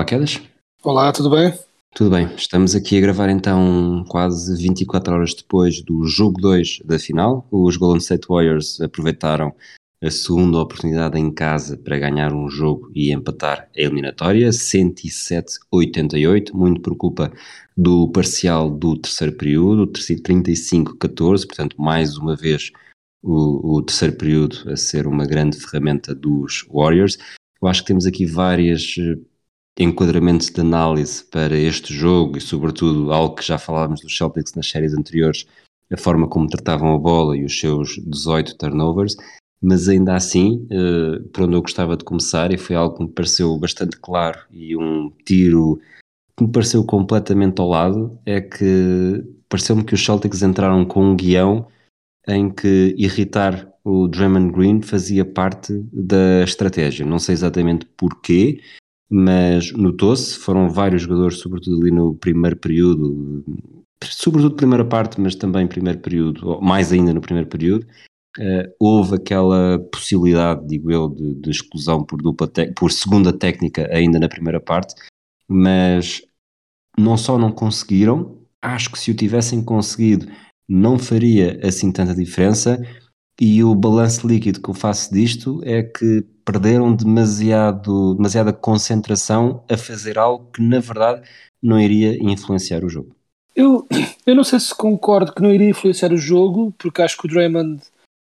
Olá, Quedas. Olá, tudo bem? Tudo bem, estamos aqui a gravar então quase 24 horas depois do jogo 2 da final. Os Golden State Warriors aproveitaram a segunda oportunidade em casa para ganhar um jogo e empatar a eliminatória, 107-88, muito por culpa do parcial do terceiro período, 35-14, portanto, mais uma vez o, o terceiro período a ser uma grande ferramenta dos Warriors. Eu acho que temos aqui várias enquadramentos de análise para este jogo e, sobretudo, algo que já falávamos dos Celtics nas séries anteriores, a forma como tratavam a bola e os seus 18 turnovers, mas ainda assim, eh, por onde eu gostava de começar, e foi algo que me pareceu bastante claro e um tiro que me pareceu completamente ao lado, é que pareceu-me que os Celtics entraram com um guião em que irritar o Draymond Green fazia parte da estratégia. Não sei exatamente porquê, mas notou-se, foram vários jogadores, sobretudo ali no primeiro período, sobretudo primeira parte, mas também primeiro período, mais ainda no primeiro período, eh, houve aquela possibilidade, digo eu, de, de exclusão por, dupla por segunda técnica ainda na primeira parte, mas não só não conseguiram, acho que se o tivessem conseguido não faria assim tanta diferença e o balanço líquido que eu faço disto é que perderam demasiado, demasiada concentração a fazer algo que na verdade não iria influenciar o jogo. Eu, eu não sei se concordo que não iria influenciar o jogo, porque acho que o Draymond,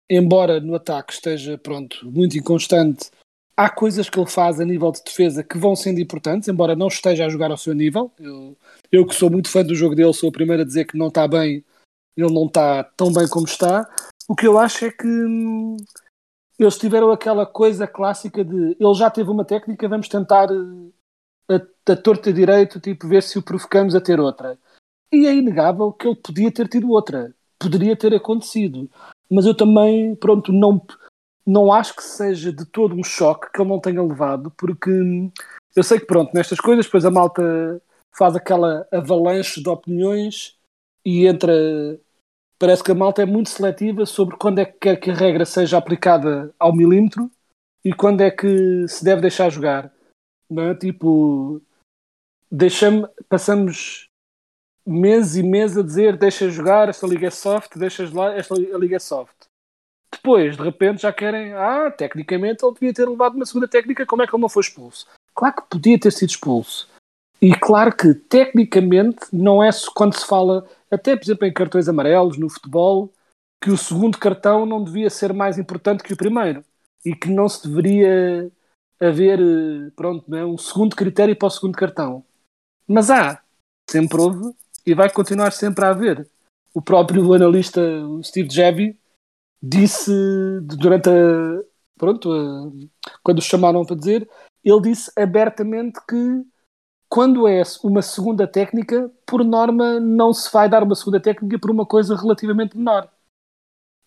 embora no ataque esteja pronto, muito inconstante, há coisas que ele faz a nível de defesa que vão sendo importantes, embora não esteja a jogar ao seu nível. Eu, eu que sou muito fã do jogo dele, sou o primeiro a dizer que não está bem, ele não está tão bem como está. O que eu acho é que hum, eles tiveram aquela coisa clássica de ele já teve uma técnica, vamos tentar eh, a, a torta direito, tipo, ver se o provocamos a ter outra. E é inegável que ele podia ter tido outra. Poderia ter acontecido. Mas eu também, pronto, não, não acho que seja de todo um choque que ele não tenha levado, porque hum, eu sei que, pronto, nestas coisas, depois a malta faz aquela avalanche de opiniões e entra. Parece que a malta é muito seletiva sobre quando é que quer que a regra seja aplicada ao milímetro e quando é que se deve deixar jogar. Não é? Tipo, deixamos, passamos meses e meses a dizer deixa jogar, esta liga é soft, deixas lá, esta liga é soft. Depois, de repente, já querem, ah, tecnicamente ele devia ter levado uma segunda técnica, como é que ele não foi expulso? Claro que podia ter sido expulso. E claro que, tecnicamente, não é quando se fala, até por exemplo em cartões amarelos, no futebol, que o segundo cartão não devia ser mais importante que o primeiro. E que não se deveria haver, eh, pronto, não é, um segundo critério para o segundo cartão. Mas há, sempre houve, e vai continuar sempre a haver. O próprio analista Steve Jevy disse durante a, pronto, a, quando o chamaram para dizer, ele disse abertamente que quando é uma segunda técnica, por norma não se vai dar uma segunda técnica por uma coisa relativamente menor.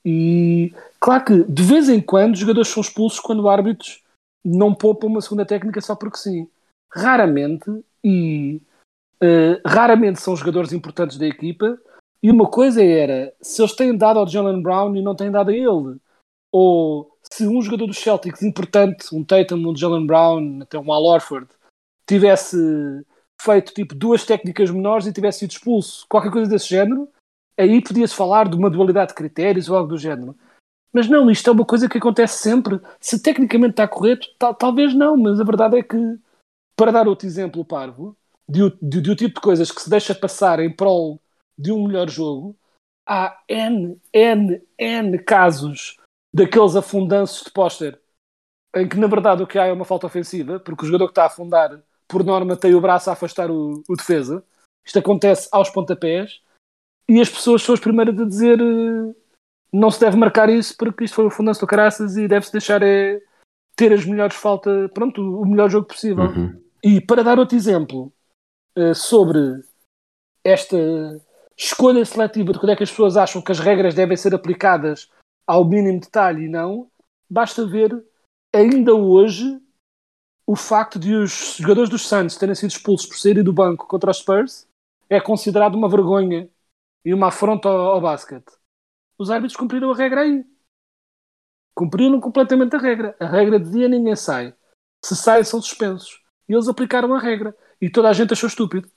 E claro que de vez em quando jogadores são expulsos quando árbitros não poupam uma segunda técnica só porque sim. Raramente, e uh, raramente são jogadores importantes da equipa. E uma coisa era se eles têm dado ao Jalen Brown e não têm dado a ele, ou se um jogador dos Celtics importante, um Tatum, um Jalen Brown, até um Al Horford, tivesse feito tipo duas técnicas menores e tivesse sido expulso, qualquer coisa desse género, aí podia-se falar de uma dualidade de critérios ou algo do género. Mas não, isto é uma coisa que acontece sempre. Se tecnicamente está correto, tal, talvez não, mas a verdade é que, para dar outro exemplo parvo, de, de, de, tipo de coisas que se deixa passar em prol de um melhor jogo, há N, N, N casos daqueles afundanços de póster em que na verdade o que há é uma falta ofensiva, porque o jogador que está a afundar, por norma, tem o braço a afastar o, o defesa. Isto acontece aos pontapés. e as pessoas são as primeiras a dizer eh, não se deve marcar isso porque isto foi o fundanço do caraças e deve-se deixar é, ter as melhores faltas, pronto, o melhor jogo possível. Uhum. E para dar outro exemplo eh, sobre esta escolha seletiva de quando é que as pessoas acham que as regras devem ser aplicadas ao mínimo detalhe e não, basta ver ainda hoje o facto de os jogadores dos Suns terem sido expulsos por saírem do banco contra os Spurs é considerado uma vergonha e uma afronta ao, ao basquete. Os árbitros cumpriram a regra aí. Cumpriram completamente a regra. A regra dizia ninguém sai. Se saem, são suspensos. E eles aplicaram a regra. E toda a gente achou estúpido.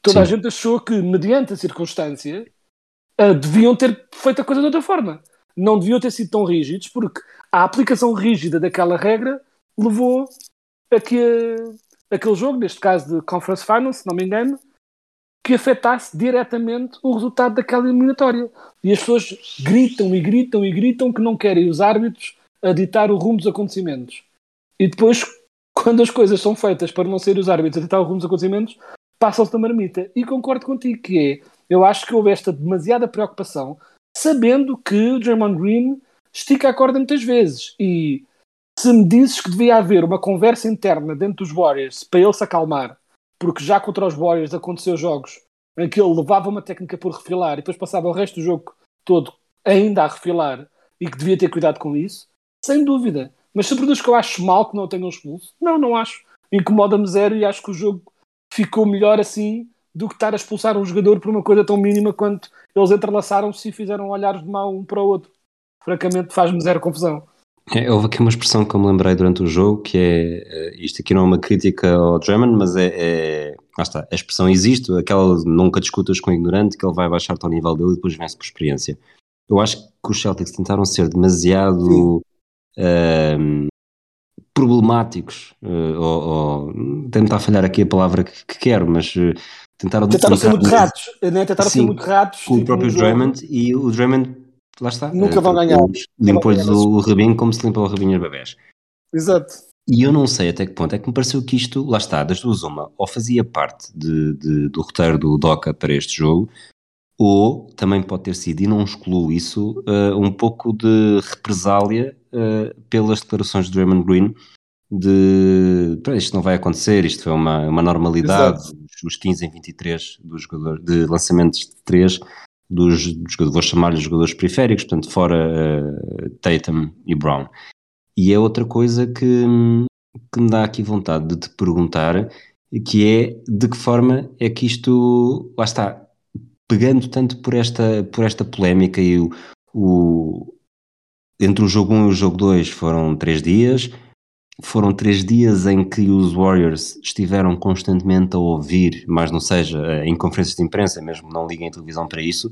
Toda a Sim. gente achou que, mediante a circunstância, ah, deviam ter feito a coisa de outra forma. Não deviam ter sido tão rígidos, porque a aplicação rígida daquela regra levou aquele jogo, neste caso de Conference Finals, se não me engano, que afetasse diretamente o resultado daquela eliminatória. E as pessoas gritam e gritam e gritam que não querem os árbitros a ditar o rumo dos acontecimentos. E depois, quando as coisas são feitas para não ser os árbitros a ditar o rumo dos acontecimentos, passam-se da marmita. E concordo contigo que é, eu acho que houve esta demasiada preocupação, sabendo que o Draymond Green estica a corda muitas vezes. E se me dizes que devia haver uma conversa interna dentro dos Warriors para ele se acalmar, porque já contra os Warriors aconteceu jogos em que ele levava uma técnica por refilar e depois passava o resto do jogo todo ainda a refilar e que devia ter cuidado com isso, sem dúvida. Mas se produz que eu acho mal que não o tenham expulso, não, não acho. Incomoda-me zero e acho que o jogo ficou melhor assim do que estar a expulsar um jogador por uma coisa tão mínima quanto eles entrelaçaram-se e fizeram olhares de mal um para o outro. Francamente, faz-me zero confusão. É, houve aqui uma expressão que eu me lembrei durante o jogo que é, eh, isto aqui não é uma crítica ao Drummond, mas é, é lá está, a expressão existe, aquela nunca discutas com o ignorante, que ele vai baixar-te ao nível dele e depois vence por experiência. Eu acho que os Celtics tentaram ser demasiado ehm, problemáticos, eh, ou, ou tentar falhar aqui a palavra que, que quero, mas eh, tentaram, Tentaram ser um muito ratos, né? tentaram ser Sim, muito ratos. com o tipo, próprio no jogo. Draymond e o Draymond, lá está, Nunca eh, vão ganhar. limpou-lhes o rabinho como se limpa o rabinho aos bebés. Exato. E eu não sei até que ponto é que me pareceu que isto, lá está, das duas uma, ou fazia parte de, de- do roteiro do Doca para este jogo, ou também pode ter sido, e não excluo isso, eh, um pouco de represália eh, pelas declarações de Draymond Green de "Pá, isto não vai acontecer, isto foi uma, uma normalidade, Exato. os, os 15 em 23 dos jogadores, de lançamentos de 3 dos, dos vou chamar-lhes jogadores periféricos, portanto fora eh, Tatum e Brown. E é outra coisa que, que me dá aqui vontade de te perguntar, que é de que forma é que isto, lá está, pegando tanto por esta, por esta polémica e o, o- entre o jogo 1 e o jogo 2 foram três dias, foram três dias em que os Warriors estiveram constantemente a ouvir, mas não seja eh, em conferências de imprensa, mesmo não liguem televisão para isso,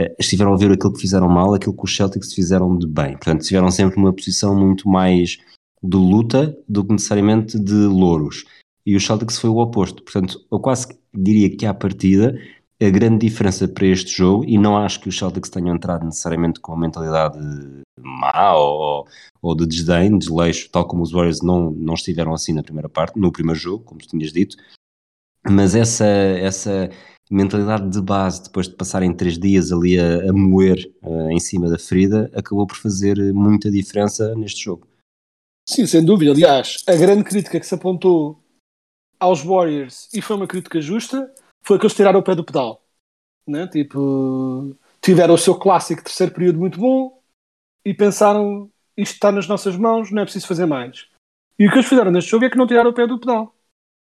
eh, estiveram a ouvir aquilo que fizeram mal, aquilo que os Celtics fizeram de bem. Portanto, estiveram sempre numa posição muito mais de luta do que necessariamente de louros. E os Celtics foi o oposto. Portanto, eu quase diria que à partida a grande diferença para este jogo, e não acho que os Celtics tenham entrado necessariamente com uma mentalidade má ou, ou de desdém, desleixo, tal como os Warriors não, não estiveram assim na primeira parte, no primeiro jogo, como tu tinhas dito, mas essa, essa mentalidade de base, depois de passarem três dias ali a, a moer eh, em cima da ferida, acabou por fazer muita diferença neste jogo. Sim, sem dúvida. Aliás, a grande crítica que se apontou aos Warriors, e foi uma crítica justa, foi que eles tiraram o pé do pedal. Né? Tipo, tiveram o seu clássico terceiro período muito bom e pensaram isto está nas nossas mãos, não é preciso fazer mais. E o que eles fizeram neste jogo é que não tiraram o pé do pedal.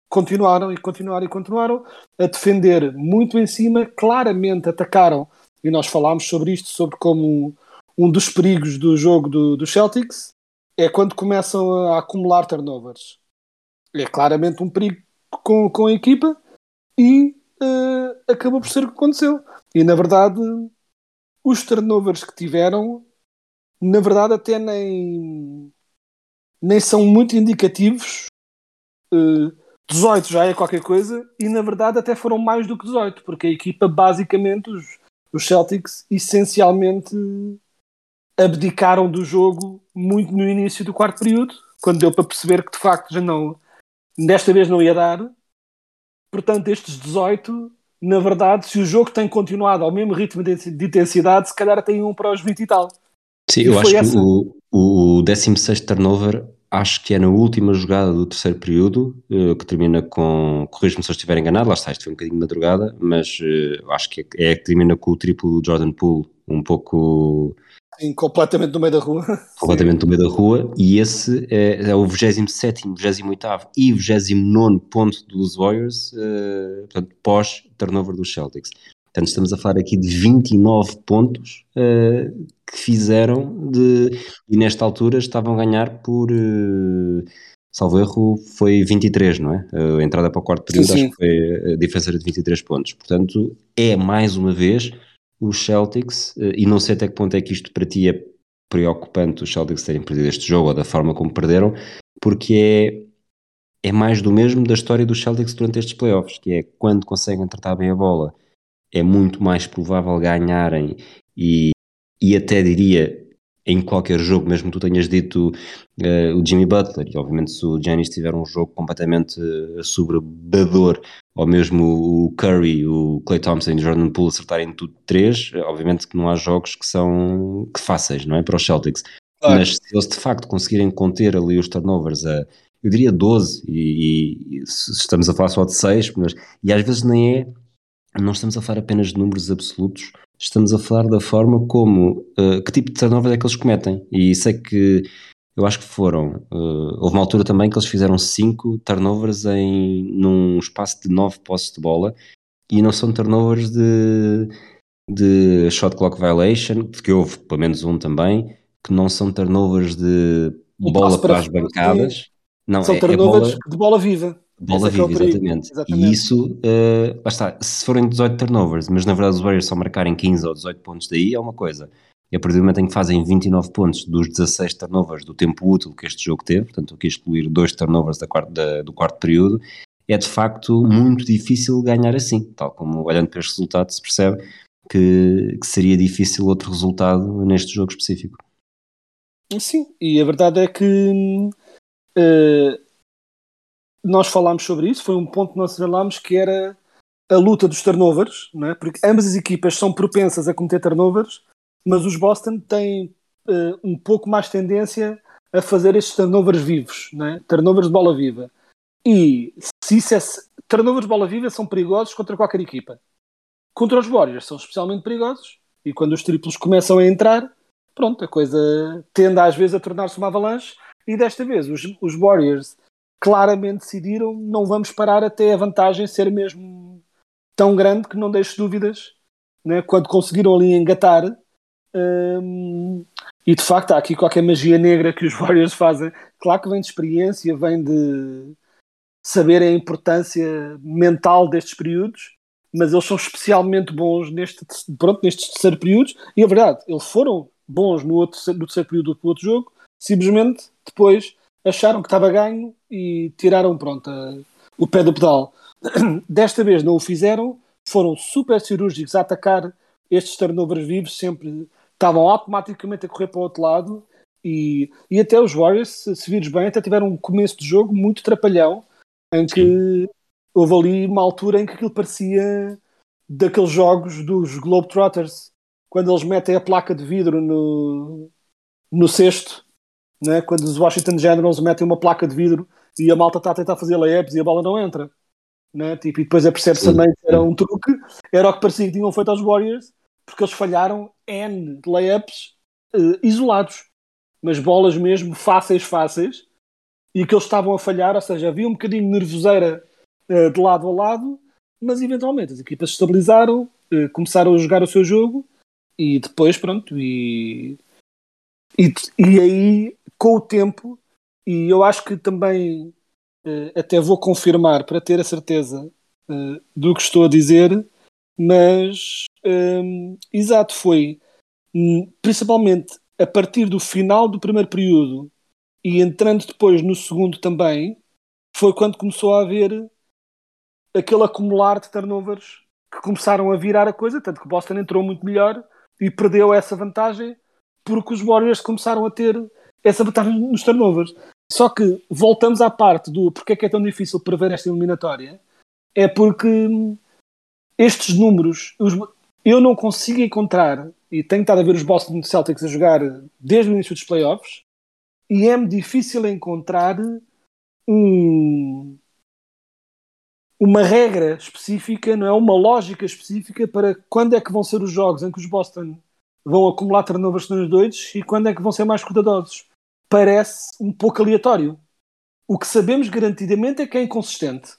Continuaram e continuaram e continuaram a defender muito em cima, claramente atacaram, e nós falámos sobre isto, sobre como um dos perigos do jogo do, do Celtics é quando começam a acumular turnovers. É claramente um perigo com, com a equipa e eh, acabou por ser o que aconteceu. E na verdade, os turnovers que tiveram, na verdade, até nem, nem são muito indicativos. Eh, 18 já é qualquer coisa, e na verdade até foram mais do que 18, porque a equipa, basicamente, os, os Celtics, essencialmente abdicaram do jogo muito no início do quarto período, quando deu para perceber que de facto já não, desta vez não ia dar. Portanto, estes 18 na verdade, se o jogo tem continuado ao mesmo ritmo de de intensidade, se calhar tem um para os 20 e tal. Sim, E eu acho que essa- o, o 16 turnover acho que é na última jogada do terceiro período, eh, que termina com, corrijo-me se eu estiver enganado, lá está, isto foi um bocadinho de madrugada, mas eh, acho que é, é que termina com o triplo do Jordan Poole, um pouco Sim, completamente no meio da rua. completamente no meio da rua, e esse é, é o 27, 28 e 29 ponto dos Warriors, eh, portanto, pós-turnover dos Celtics. Portanto, estamos a falar aqui de 29 pontos eh, que fizeram de. E nesta altura estavam a ganhar por. eh, salvo erro, foi 23, não é? A entrada para o quarto período, Sim, acho sim. que foi a diferença de 23 pontos. Portanto, é mais uma vez os Celtics, eh, e não sei até que ponto é que isto para ti é preocupante os Celtics terem perdido este jogo ou da forma como perderam, porque é, é mais do mesmo da história dos Celtics durante estes playoffs, que é quando conseguem tratar bem a bola, é muito mais provável ganharem e, e até diria em qualquer jogo, mesmo que tu tenhas dito eh, o Jimmy Butler, e obviamente se o Giannis tiver um jogo completamente uh, sobrebador, ou mesmo o Curry, o Clay Thompson e o Jordan Poole acertarem tudo três, eh, obviamente que não há jogos que são que fáceis, não é, para os Celtics. Claro. Mas se eles de facto conseguirem conter ali os turnovers a, eu diria 12, e, e- estamos a falar só de 6, mas, e às vezes nem é, não estamos a falar apenas de números absolutos, estamos a falar da forma como, eh, que tipo de turnovers é que eles cometem. E sei que, eu acho que foram, eh, houve uma altura também que eles fizeram 5 turnovers em, num espaço de 9 posses de bola, e não são turnovers de, de shot clock violation, que houve pelo menos um também, que não são turnovers de bola para, para as bancadas. Não, São é, é turnovers bola, de bola viva. Bola é é viva, exatamente. Exatamente. E isso, lá está, se forem 18 turnovers, mas na verdade os Warriors só marcarem 15 ou 18 pontos daí, é uma coisa. E a partir do momento em que fazem 29 pontos dos 16 turnovers do tempo útil que este jogo teve, portanto aqui excluir dois turnovers da quarta- da- do quarto período, é de facto muito difícil ganhar assim, tal como olhando para este resultado se percebe que, que seria difícil outro resultado neste jogo específico. Sim, e a verdade é que eh, nós falámos sobre isso, foi um ponto que nós assinalámos que era a luta dos turnovers, não é? porque ambas as equipas são propensas a cometer turnovers, mas os Boston têm eh, um pouco mais tendência a fazer estes turnovers vivos, não é? turnovers de bola viva. E se isso é, turnovers de bola viva são perigosos contra qualquer equipa. Contra os Warriors são especialmente perigosos, e quando os triplos começam a entrar, pronto, a coisa tende às vezes a tornar-se uma avalanche e desta vez os, os Warriors claramente decidiram não vamos parar até a vantagem ser mesmo tão grande que não deixe dúvidas né? quando conseguiram ali engatar hum, e de facto há aqui qualquer magia negra que os Warriors fazem claro que vem de experiência vem de saber a importância mental destes períodos mas eles são especialmente bons neste, pronto, nestes terceiro períodos e a verdade, eles foram bons no, outro, no terceiro período do outro jogo, simplesmente depois acharam que estava ganho e tiraram pronto, a- o pé do pedal. Desta vez não o fizeram, foram super cirúrgicos a atacar estes turnovers vivos, sempre estavam automaticamente a correr para o outro lado e, e até os Warriors, se, se vires bem, até tiveram um começo de jogo muito trapalhão, em que houve ali uma altura em que aquilo parecia daqueles jogos dos Globetrotters, quando eles metem a placa de vidro no, no cesto, né? quando os Washington Generals metem uma placa de vidro e a malta está a tentar fazer layups e a bola não entra. Né? Tipo, e depois apercebe-se também que era um truque, era o que parecia que tinham feito aos Warriors, porque eles falharam N layups eh, isolados, mas bolas mesmo fáceis, fáceis, e que eles estavam a falhar, ou seja, havia um bocadinho de nervoseira eh, de lado a lado, mas eventualmente as equipas se estabilizaram, eh, começaram a jogar o seu jogo e depois, pronto, e, e, e aí com o tempo, e eu acho que também eh, até vou confirmar para ter a certeza eh, do que estou a dizer, mas hum, exato, foi hum, principalmente a partir do final do primeiro período e entrando depois no segundo também, foi quando começou a haver aquele acumular de turnovers que começaram a virar a coisa, tanto que Boston entrou muito melhor e perdeu essa vantagem porque os Warriors começaram a ter essa vantagem nos turnovers. Só que voltamos à parte do porque é que é tão difícil prever esta eliminatória, é porque estes números, os- eu não consigo encontrar, e tenho estado a ver os Boston Celtics a jogar desde o início dos playoffs, e é-me difícil encontrar um, uma regra específica, não é? Uma lógica específica para quando é que vão ser os jogos em que os Boston vão acumular turnovers nos doidos e quando é que vão ser mais cuidadosos. Parece um pouco aleatório. O que sabemos garantidamente é que é inconsistente.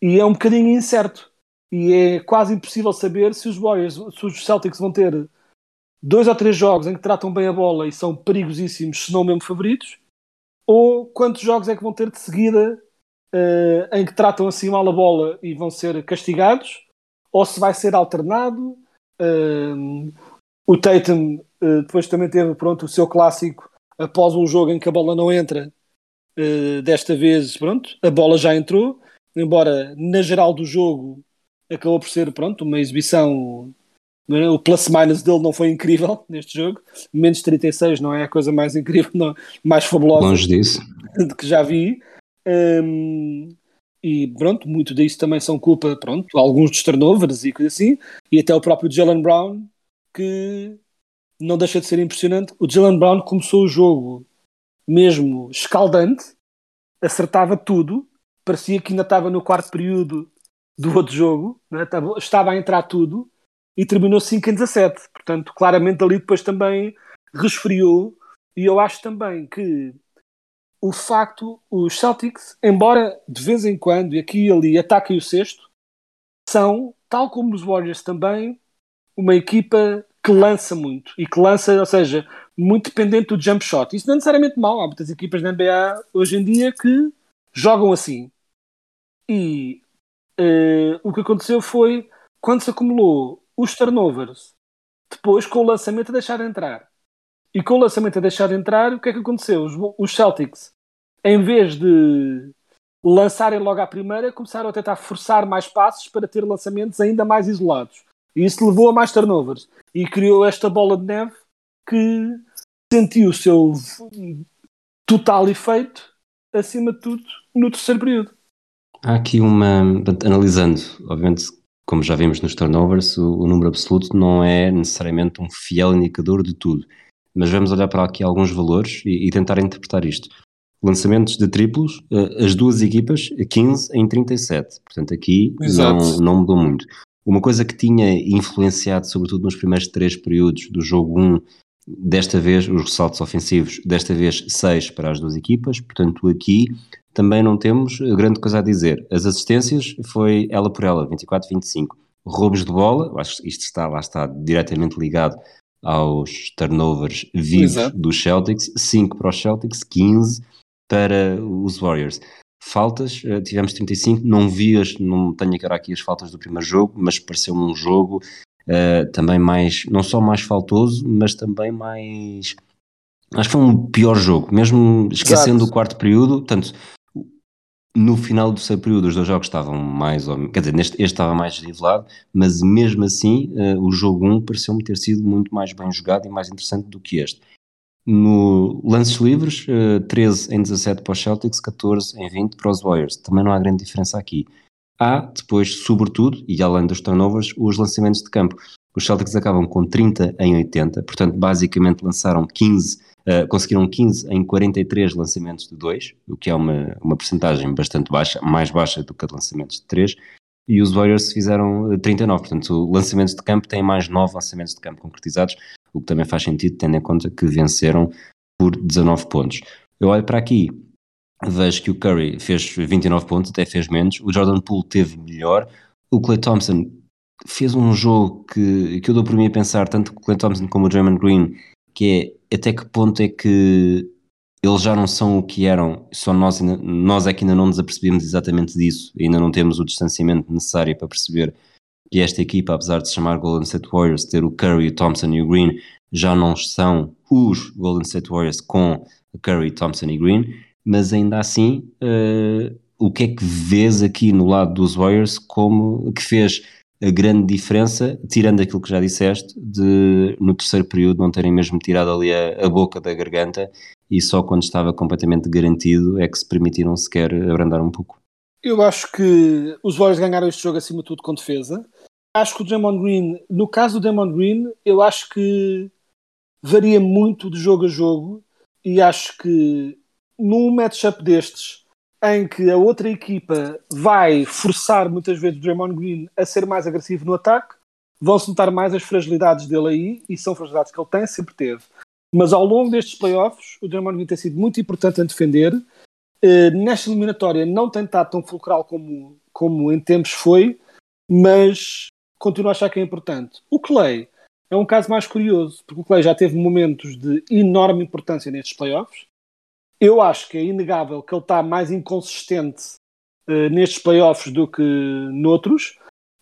E é um bocadinho incerto. E é quase impossível saber se os Warriors, se os Celtics vão ter dois ou três jogos em que tratam bem a bola e são perigosíssimos, se não mesmo favoritos, ou quantos jogos é que vão ter de seguida eh, em que tratam assim mal a bola e vão ser castigados, ou se vai ser alternado. Um, o Tatum eh, depois também teve pronto, o seu clássico após um jogo em que a bola não entra. Eh, desta vez, pronto, a bola já entrou, embora na geral do jogo acabou por ser pronto, uma exibição. é? O plus-minus dele não foi incrível neste jogo, menos 36 não é a coisa mais incrível, não, mais fabulosa Longe disso. de que já vi. Hum, e pronto, muito disso também são culpa, pronto, alguns dos turnovers e coisa assim, e até o próprio Jalen Brown, que não deixa de ser impressionante. O Jalen Brown começou o jogo mesmo escaldante, acertava tudo, parecia que ainda estava no quarto período do outro jogo, é? estava, estava a entrar tudo, e terminou 5 em 17. Portanto, claramente ali depois também resfriou, e eu acho também que o facto, os Celtics, embora de vez em quando, e aqui e ali, ataquem o sexto, são, tal como os Warriors também, uma equipa que lança muito. E que lança, ou seja, muito dependente do jump shot. Isso não é necessariamente mau. Há muitas equipas na NBA hoje em dia que jogam assim. E eh, o que aconteceu foi, quando se acumulou os turnovers, depois com o lançamento a deixar de entrar. E com o lançamento a deixar de entrar, o que é que aconteceu? Os, os Celtics, em vez de lançarem logo à primeira, começaram a tentar forçar mais passos para ter lançamentos ainda mais isolados. E isso levou a mais turnovers. E criou esta bola de neve que sentiu o seu total efeito, acima de tudo, no terceiro período. Há aqui uma. Analisando, obviamente, como já vimos nos turnovers, o, o número absoluto não é necessariamente um fiel indicador de tudo. Mas vamos olhar para aqui alguns valores e, e tentar interpretar isto. Lançamentos de triplos, eh, as duas equipas, 15 em 37. Portanto, aqui não, não mudou muito. Uma coisa que tinha influenciado, sobretudo nos primeiros três períodos do jogo 1, desta vez os ressaltos ofensivos, desta vez 6 para as duas equipas, portanto aqui também não temos grande coisa a dizer. As assistências foi ela por ela, 24-25. Roubos de bola, acho que isto está, lá está diretamente ligado aos turnovers vivos Exato. dos Celtics, 5 para os Celtics, 15 para os Warriors. Faltas, eh, tivemos 35, não vi, as, não tenho agora aqui as faltas do primeiro jogo, mas pareceu-me um jogo eh, também mais, não só mais faltoso, mas também mais. Acho que foi um pior jogo, mesmo esquecendo Exato. o quarto período. Portanto, no final do seu período, os dois jogos estavam mais ou menos, quer dizer, neste, este estava mais nivelado, mas mesmo assim, eh, o jogo 1 pareceu-me ter sido muito mais bem jogado e mais interessante do que este. No lances livres, eh, 13 em 17 para os Celtics, 14 em 20 para os Warriors. Também não há grande diferença aqui. Há depois, sobretudo, e além dos turnovers, os lançamentos de campo. Os Celtics acabam com 30 em 80, portanto, basicamente lançaram 15, eh, conseguiram 15 em 43 lançamentos de 2, o que é uma, uma percentagem bastante baixa, mais baixa do que a de lançamentos de 3. E os Warriors fizeram eh, 39, portanto, lançamentos de campo têm mais 9 lançamentos de campo concretizados, o que também faz sentido, tendo em conta que venceram por 19 pontos. Eu olho para aqui, vejo que o Curry fez 29 pontos, até fez menos, o Jordan Poole teve melhor, o Clay Thompson fez um jogo que, que eu dou por mim a pensar, tanto o Clay Thompson como o Draymond Green, que é até que ponto é que eles já não são o que eram, só nós, nós é que ainda não nos apercebemos exatamente disso, ainda não temos o distanciamento necessário para perceber que esta equipa, apesar de se chamar Golden State Warriors, ter o Curry, o Thompson e o Green, já não são os Golden State Warriors com Curry, Thompson e Green, mas ainda assim, eh, o que é que vês aqui no lado dos Warriors como que fez a grande diferença, tirando aquilo que já disseste, de no terceiro período não terem mesmo tirado ali a, a boca da garganta e só quando estava completamente garantido é que se permitiram sequer abrandar um pouco. Eu acho que os Warriors ganharam este jogo acima de tudo com defesa. Acho que o Draymond Green, no caso do Draymond Green, eu acho que varia muito de jogo a jogo e acho que num matchup destes em que a outra equipa vai forçar muitas vezes o Draymond Green a ser mais agressivo no ataque, vão-se notar mais as fragilidades dele aí, e são fragilidades que ele tem, sempre teve. Mas ao longo destes playoffs, o Draymond Green tem sido muito importante a defender. Uh, nesta eliminatória não tem estado tão fulcral como, como em tempos foi, mas continuo a achar que é importante. O Clay é um caso mais curioso, porque o Clay já teve momentos de enorme importância nestes playoffs. Eu acho que é inegável que ele está mais inconsistente uh, nestes playoffs do que noutros.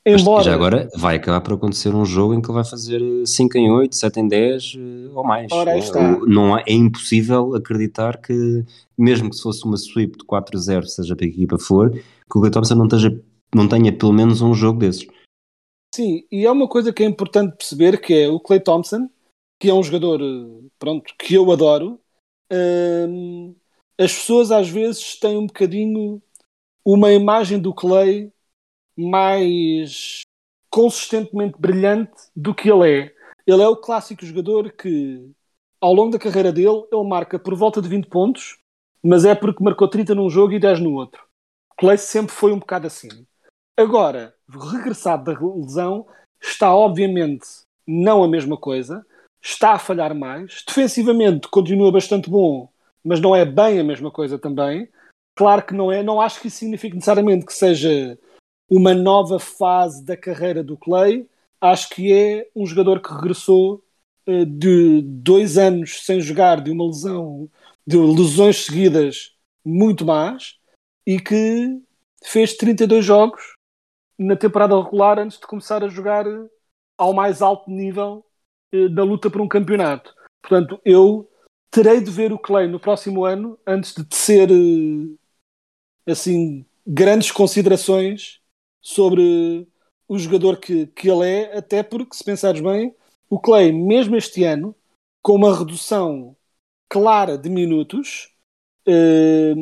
Embora... já agora vai acabar por acontecer um jogo em que ele vai fazer 5 em 8, 7 em 10 eh, ou mais. Ora, é, não é, é impossível acreditar que, mesmo que se fosse uma sweep de 4-0, seja para que equipa for, que o Clay Thompson não, esteja, não tenha pelo menos um jogo desses. Sim, e é uma coisa que é importante perceber que é o Clay Thompson, que é um jogador eh, pronto, que eu adoro. Hum, as pessoas às vezes têm um bocadinho uma imagem do Clay mais consistentemente brilhante do que ele é. Ele é o clássico jogador que, ao longo da carreira dele, ele marca por volta de 20 pontos, mas é porque marcou 30 num jogo e 10 no outro. Clay sempre foi um bocado assim. Agora, regressado da lesão, está obviamente não a mesma coisa, está a falhar mais. Defensivamente continua bastante bom, mas não é bem a mesma coisa também. Claro que não é, não acho que isso signifique necessariamente que seja uma nova fase da carreira do Clay. Acho que é um jogador que regressou uh, de dois anos sem jogar, de uma lesão, de lesões seguidas muito más, e que fez 32 jogos na temporada regular antes de começar a jogar ao mais alto nível eh, da luta por um campeonato. Portanto, eu terei de ver o Clay no próximo ano antes de tecer eh, assim grandes considerações sobre o jogador que, que ele é, até porque, se pensares bem, o Clay, mesmo este ano, com uma redução clara de minutos, eh,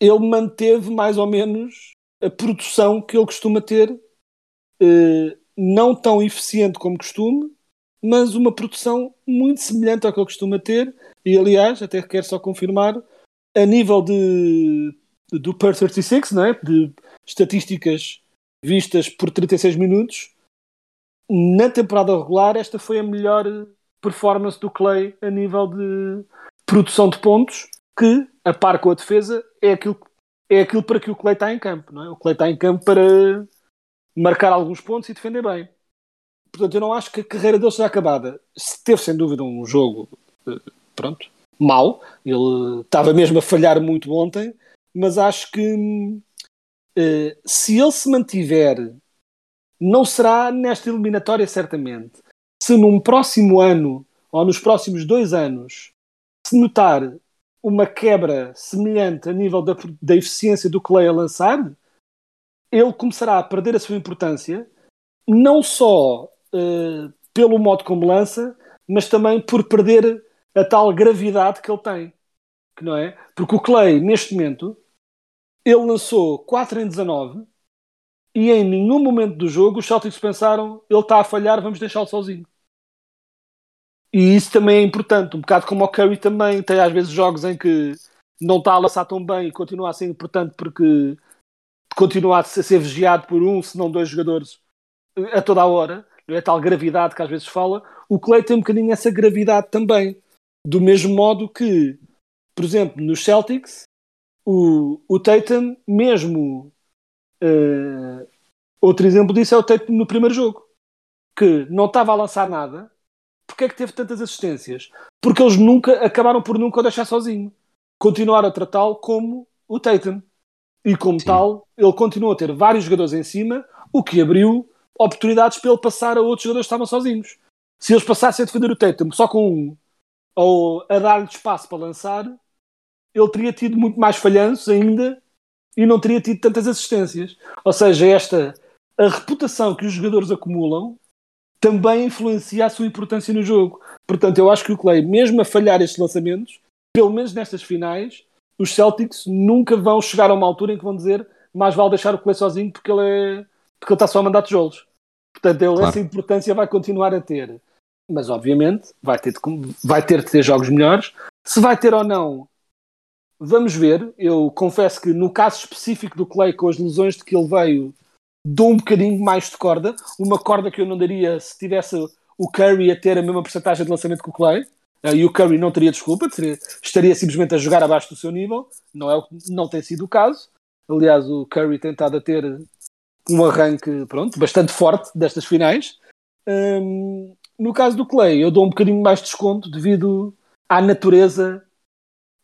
ele manteve mais ou menos a produção que ele costuma ter, eh, não tão eficiente como costume, mas uma produção muito semelhante ao que ele costuma ter. E aliás, até quero só confirmar, a nível de do per 36, não é? de estatísticas vistas por 36 minutos, na temporada regular, esta foi a melhor performance do Clay a nível de produção de pontos, que, a par com a defesa, é aquilo é aquilo para que o Clay está em campo. Não é? O Clay está em campo para marcar alguns pontos e defender bem. Portanto, eu não acho que a carreira dele seja acabada. Se teve, sem dúvida, um jogo, eh, pronto, mau. Ele estava mesmo a falhar muito ontem, mas acho que uh, se ele se mantiver, não será nesta eliminatória, certamente. Se num próximo ano, ou nos próximos dois anos, se notar uma quebra semelhante a nível da, da eficiência do Clay a lançar, ele começará a perder a sua importância, não só uh, pelo modo como lança, mas também por perder a tal gravidade que ele tem. Que não é? Porque o Clay, neste momento, ele lançou 4 em 19 e em nenhum momento do jogo os Celtics pensaram ele está a falhar, vamos deixá-lo sozinho. E isso também é importante, um bocado como o Curry também tem às vezes jogos em que não está a lançar tão bem e continua a ser importante porque continua a ser vigiado por um, se não dois jogadores a toda a hora, não é tal gravidade que às vezes fala. O Clay tem um bocadinho essa gravidade também, do mesmo modo que, por exemplo, nos Celtics, o, o Tatum, mesmo uh, outro exemplo disso é o Tatum no primeiro jogo, que não estava a lançar nada porque é que teve tantas assistências? Porque eles nunca acabaram por nunca o deixar sozinho. Continuaram a tratá-lo como o Tatum. E como Sim. tal, ele continuou a ter vários jogadores em cima, o que abriu oportunidades para ele passar a outros jogadores que estavam sozinhos. Se eles passassem a defender o Tatum só com um, ou a dar-lhe espaço para lançar, ele teria tido muito mais falhanços ainda e não teria tido tantas assistências. Ou seja, esta a reputação que os jogadores acumulam também influencia a sua importância no jogo. Portanto, eu acho que o Clay, mesmo a falhar estes lançamentos, pelo menos nestas finais, os Celtics nunca vão chegar a uma altura em que vão dizer mais vale deixar o Clay sozinho porque ele, é, porque ele está só a mandar tijolos. Portanto, ele Claro. essa importância vai continuar a ter. Mas, obviamente, vai ter, de, vai ter de ter jogos melhores. Se vai ter ou não, vamos ver. Eu confesso que no caso específico do Clay, com as lesões de que ele veio, dou um bocadinho mais de corda. Uma corda que eu não daria se tivesse o Curry a ter a mesma porcentagem de lançamento que o Clay. Eh, E o Curry não teria desculpa, teria- estaria simplesmente a jogar abaixo do seu nível. Não, é, não tem sido o caso. Aliás, o Curry tem estado a ter um arranque pronto, bastante forte destas finais. Hum, no caso do Clay, eu dou um bocadinho mais de desconto devido à natureza,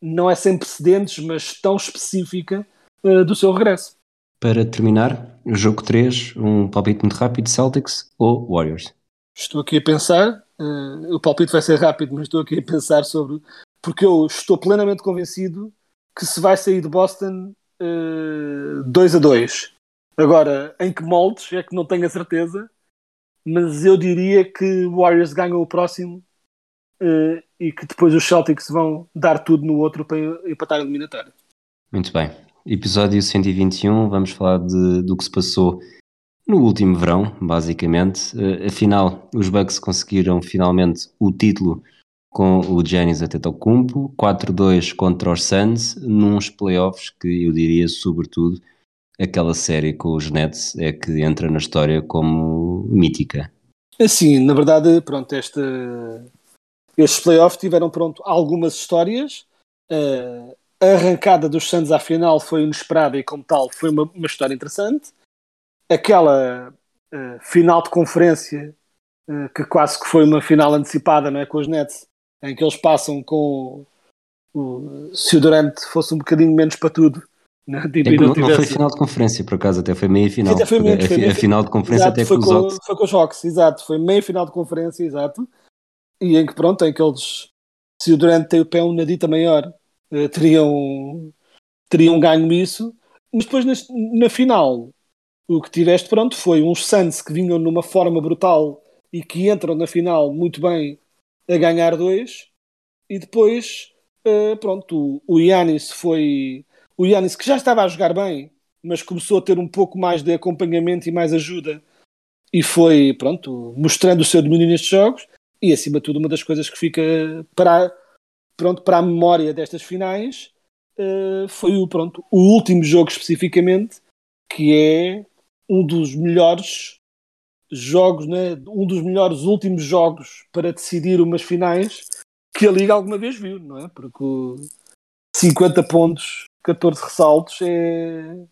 não é sem precedentes, mas tão específica eh, do seu regresso. Para terminar, o jogo 3, um palpite muito rápido, Celtics ou Warriors? Estou aqui a pensar, eh, o palpite vai ser rápido, mas estou aqui a pensar sobre. Porque eu estou plenamente convencido que se vai sair de Boston 2 a 2. Agora, em que moldes é que não tenho a certeza, mas eu diria que Warriors ganham o próximo eh, e que depois os Celtics vão dar tudo no outro para empatar a eliminatória. Muito bem. Episódio 121, vamos falar de, do que se passou no último verão, basicamente. Eh, afinal, os Bucks conseguiram finalmente o título com o Giannis Antetokounmpo, 4-2 contra os Suns, nos playoffs que eu diria, sobretudo, aquela série com os Nets é que entra na história como mítica. Assim, na verdade, pronto, esta, estes playoffs tiveram pronto algumas histórias. Eh, a arrancada dos Suns à final foi inesperada e, como tal, foi uma, uma história interessante. Aquela eh, final de conferência, eh, que quase que foi uma final antecipada não é, com os Nets, em que eles passam com o, se o Durant fosse um bocadinho menos para tudo. Né, tipo, É e que não, não foi tivesse- final de conferência, por acaso, até foi meia final. Até foi meia- a, foi meia a final de conferência Exato, até foi com os com, Hawks. foi com os Hawks, exato. Foi meio final de conferência, exato. E em que, pronto, em que eles, se o Durant tem o pé um nadita maior, eh, teriam, teriam ganho isso. Mas depois, nas- na final, o que tiveste, pronto, foi uns Suns que vinham numa forma brutal e que entram na final muito bem a ganhar dois. E depois, eh, pronto, o, Giannis foi... O Giannis que já estava a jogar bem, mas começou a ter um pouco mais de acompanhamento e mais ajuda e foi, pronto, mostrando o seu domínio nestes jogos e acima de tudo uma das coisas que fica para, pronto, para a memória destas finais eh, foi o, pronto, o último jogo especificamente que é um dos melhores jogos, né? um dos melhores últimos jogos para decidir umas finais que a Liga alguma vez viu, não é? Porque o 50 pontos, 14 ressaltos é...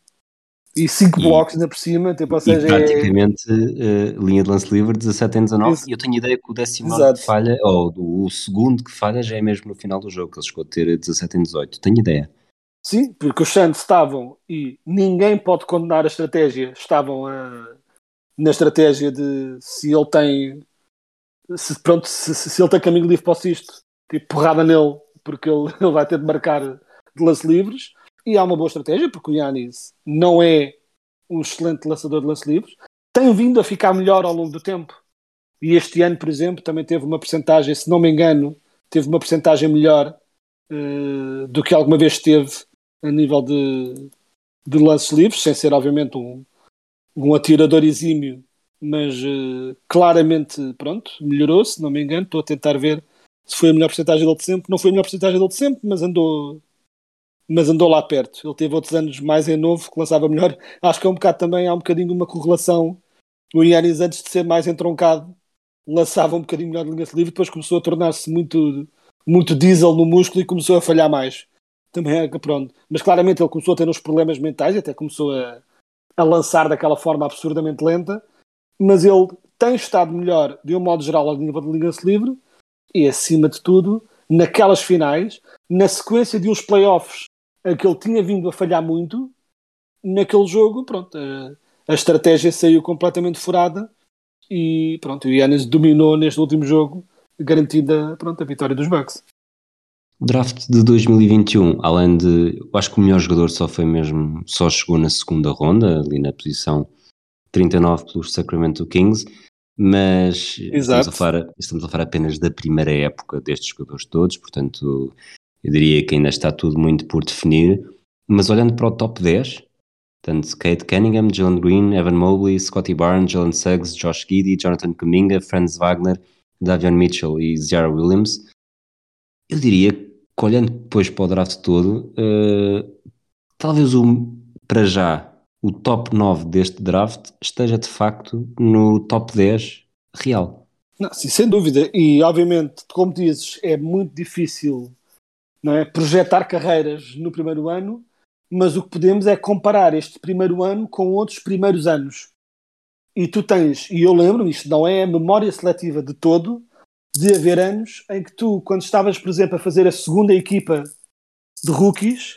e 5 E- blocos ainda por cima, tipo, ou E seja, é... praticamente eh, linha de lance livre 17 em 19 Ex- e eu tenho ideia que o décimo Exato. que falha, ou o, o segundo que falha já é mesmo no final do jogo, que ele chegou a ter 17 em 18, tenho ideia. Sim, porque os Santos estavam, e ninguém pode condenar a estratégia, estavam a- na estratégia de se ele tem se, pronto, se, se- se ele tem caminho livre para o cisto, tipo porrada nele, porque ele, ele vai ter de marcar de lance livres, e há uma boa estratégia, porque o Yanis não é um excelente lançador de lance livres, tem vindo a ficar melhor ao longo do tempo. E este ano, por exemplo, também teve uma percentagem, se não me engano, teve uma percentagem melhor eh, do que alguma vez teve a nível de, de lances livres, sem ser obviamente um, um atirador exímio, mas eh, claramente, pronto, melhorou, se não me engano, estou a tentar ver se foi a melhor porcentagem dele de sempre, não foi a melhor porcentagem dele de sempre, mas andou mas andou lá perto, ele teve outros anos mais em novo, que lançava melhor, acho que é um bocado também, há um bocadinho uma correlação, o Yannis antes de ser mais entroncado, lançava um bocadinho melhor de linha de livre, depois começou a tornar-se muito, muito diesel no músculo e começou a falhar mais. Também é pronto. Mas claramente ele começou a ter uns problemas mentais até começou a, a lançar daquela forma absurdamente lenta. Mas ele tem estado melhor, de um modo geral, ao nível de liga-se livre. E, acima de tudo, naquelas finais, na sequência de uns playoffs. a que ele tinha vindo a falhar muito, naquele jogo, pronto, a, a estratégia saiu completamente furada e pronto, o Yannis dominou neste último jogo, garantida pronto, a vitória dos Bucks. O draft de 2021, além de. Eu acho que o melhor jogador só foi mesmo. Só chegou na segunda ronda, ali na posição 39 pelos Sacramento Kings, mas estamos a, falar, estamos a falar apenas da primeira época destes jogadores todos, portanto. Eu diria que ainda está tudo muito por definir, mas olhando para o top 10, portanto, Kate Cunningham, Jalen Green, Evan Mobley, Scotty Barnes, Jalen Suggs, Josh Giddy, Jonathan Kuminga, Franz Wagner, Davion Mitchell e Ziara Williams, eu diria que olhando depois para o draft todo, uh, talvez o, para já o top 9 deste draft esteja de facto no top 10 real. Não, sim, sem dúvida. E obviamente, como dizes, é muito difícil não é, projetar carreiras no primeiro ano, mas o que podemos é comparar este primeiro ano com outros primeiros anos. E tu tens, e eu lembro, isto não é memória seletiva de todo, de haver anos em que tu, quando estavas, por exemplo, a fazer a segunda equipa de rookies,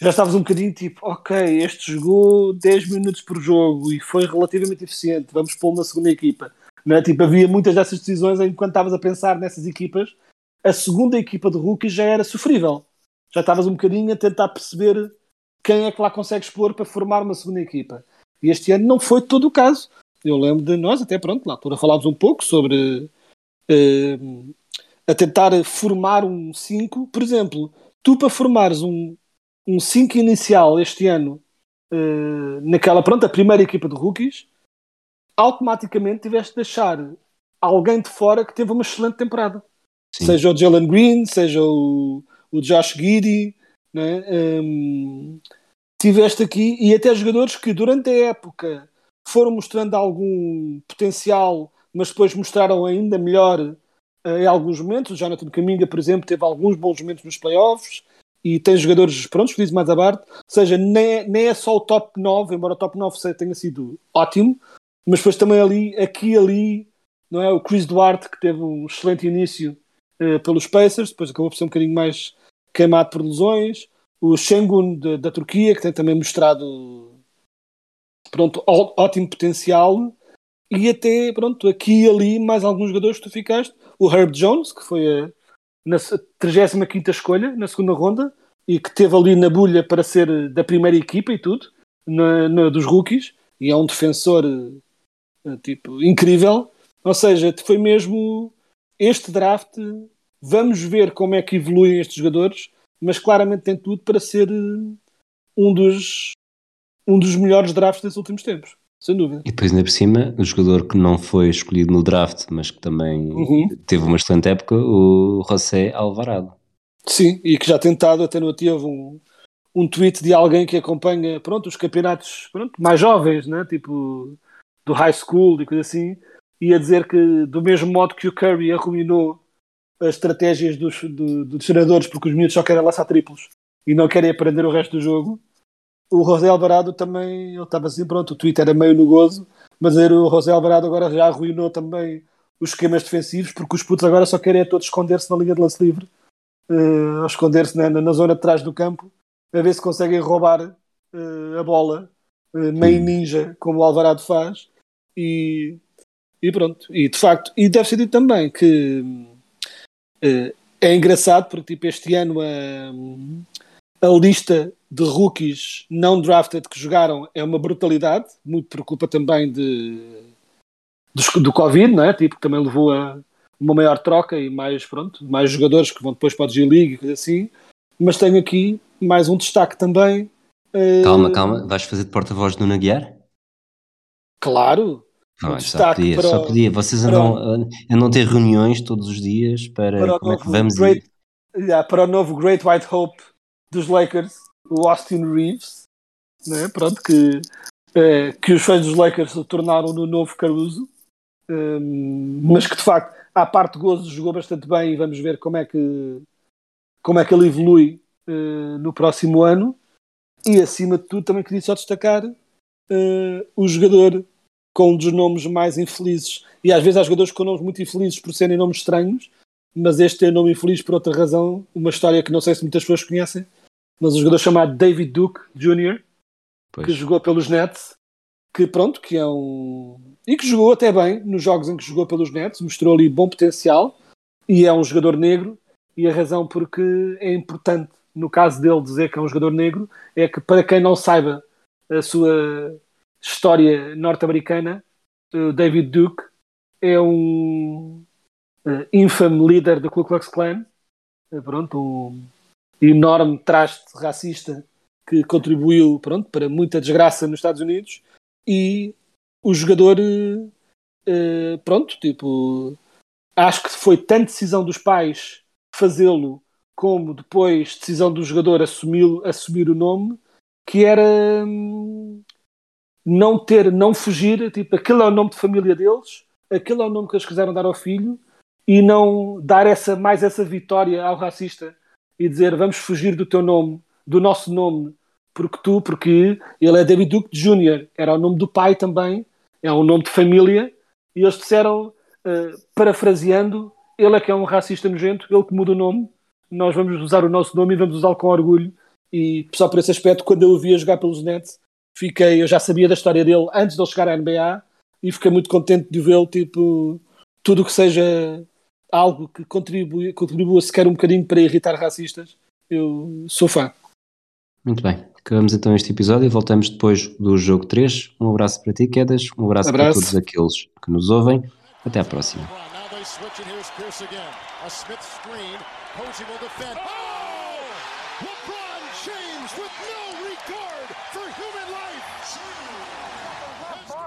já estavas um bocadinho tipo, ok, este jogou 10 minutos por jogo e foi relativamente eficiente, vamos pô-lo na segunda equipa. Não é? tipo, havia muitas dessas decisões em quando estavas a pensar nessas equipas, a segunda equipa de rookies já era sofrível. Já estavas um bocadinho a tentar perceber quem é que lá consegues pôr para formar uma segunda equipa. E este ano não foi todo o caso. Eu lembro de nós, até pronto, na altura falámos um pouco sobre uh, a tentar formar um 5. Por exemplo, tu para formares um, um 5 inicial este ano uh, naquela, pronto, a primeira equipa de rookies, automaticamente tiveste de deixar alguém de fora que teve uma excelente temporada. Sim. Seja o Jalen Green, seja o, o Josh Giddy, né? um, tiveste aqui, e até jogadores que durante a época foram mostrando algum potencial, mas depois mostraram ainda melhor uh, em alguns momentos. O Jonathan Caminga, por exemplo, teve alguns bons momentos nos playoffs e tem jogadores prontos, diz mais abaixo. Ou seja, nem é, nem é só o top 9, embora o top 9 tenha sido ótimo, mas depois também ali, aqui e ali, não é? O Chris Duarte, que teve um excelente início uh, pelos Pacers, depois acabou por ser um bocadinho mais queimado por lesões. O Shengun de, da Turquia, que tem também mostrado pronto, ótimo potencial. E até, pronto, aqui e ali, mais alguns jogadores que tu ficaste. O Herb Jones, que foi a, na 35 escolha, na segunda ronda, e que teve ali na bulha para ser da primeira equipa e tudo, na, na dos rookies, e é um defensor eh, tipo, incrível. Ou seja, foi mesmo este draft. Vamos ver como é que evoluem estes jogadores, mas claramente tem tudo para ser eh, um dos, um dos melhores drafts desses últimos tempos sem dúvida. E depois, ainda por cima, o jogador que não foi escolhido no draft, mas que também uhum. teve uma excelente época, o José Alvarado. Sim, e que já tentado, até no tive um, um tweet de alguém que acompanha pronto, os campeonatos pronto, mais jovens, né? tipo do high school e coisa assim, e a dizer que do mesmo modo que o Curry arruinou as estratégias dos, do, dos treinadores porque os miúdos só querem lançar triplos e não querem aprender o resto do jogo, o José Alvarado também, ele estava assim, pronto, o Twitter era meio no gozo, mas o José Alvarado agora já arruinou também os esquemas defensivos, porque os putos agora só querem é todos esconder-se na linha de lance livre, uh, esconder-se na, na, zona de trás do campo, a ver se conseguem roubar uh, a bola, uh, meio ninja, como o Alvarado faz, e, e pronto. E de facto, e deve ser dito também que uh, é engraçado, porque tipo, este ano a, a lista de rookies não drafted que jogaram é uma brutalidade, muito por culpa também de, do, do Covid, não é? Tipo, que também levou a uma maior troca e mais, pronto, mais jogadores que vão depois para a G-League e coisa assim. Mas tenho aqui mais um destaque também. Calma, uh... calma, vais fazer de porta-voz do Naguiar? Claro. Não, só podia, para só podia. Vocês andam, a não ter reuniões todos os dias para, para como é que vamos great, yeah, para o novo Great White Hope dos Lakers o Austin Reeves, né? Pronto, que, é, que os fãs dos Lakers se tornaram no novo Caruso, um, mas que de facto, à parte gozo, jogou bastante bem e vamos ver como é que, como é que ele evolui uh, no próximo ano. E acima de tudo, também queria só destacar uh, o jogador com um dos nomes mais infelizes. E às vezes há jogadores com nomes muito infelizes por serem nomes estranhos, mas este é nome infeliz por outra razão, uma história que não sei se muitas pessoas conhecem, mas um jogador chamado David Duke Jr., pois. que jogou pelos Nets, que pronto, que é um. e que jogou até bem nos jogos em que jogou pelos Nets, mostrou ali bom potencial e é um jogador negro. E a razão porque é importante, no caso dele, dizer que é um jogador negro é que, para quem não saiba a sua história norte-americana, David Duke é um uh, infame líder do Ku Klux Klan, pronto, um enorme traste racista que contribuiu pronto, para muita desgraça nos Estados Unidos e o jogador eh, pronto, tipo acho que foi tanto decisão dos pais fazê-lo como depois decisão do jogador assumir, assumir o nome que era hum, não ter, não fugir, tipo, aquele é o nome de família deles, aquele é o nome que eles quiseram dar ao filho e não dar essa, mais essa vitória ao racista e dizer vamos fugir do teu nome, do nosso nome, porque tu, porque ele é David Duke Jr., era o nome do pai também, é um nome de família, e eles disseram, uh, parafraseando, ele é que é um racista nojento, ele que muda o nome, nós vamos usar o nosso nome e vamos usá-lo com orgulho. E só por esse aspecto, quando eu o via jogar pelos Nets, fiquei, eu já sabia da história dele antes de ele chegar à NBA e fiquei muito contente de vê-lo, tipo, tudo o que seja algo que contribua, contribua sequer um bocadinho para irritar racistas, eu sou fã. Muito bem, acabamos então este episódio e voltamos depois do jogo 3. Um abraço para ti, Quedas, um abraço, abraço. para todos aqueles que nos ouvem. Até à próxima.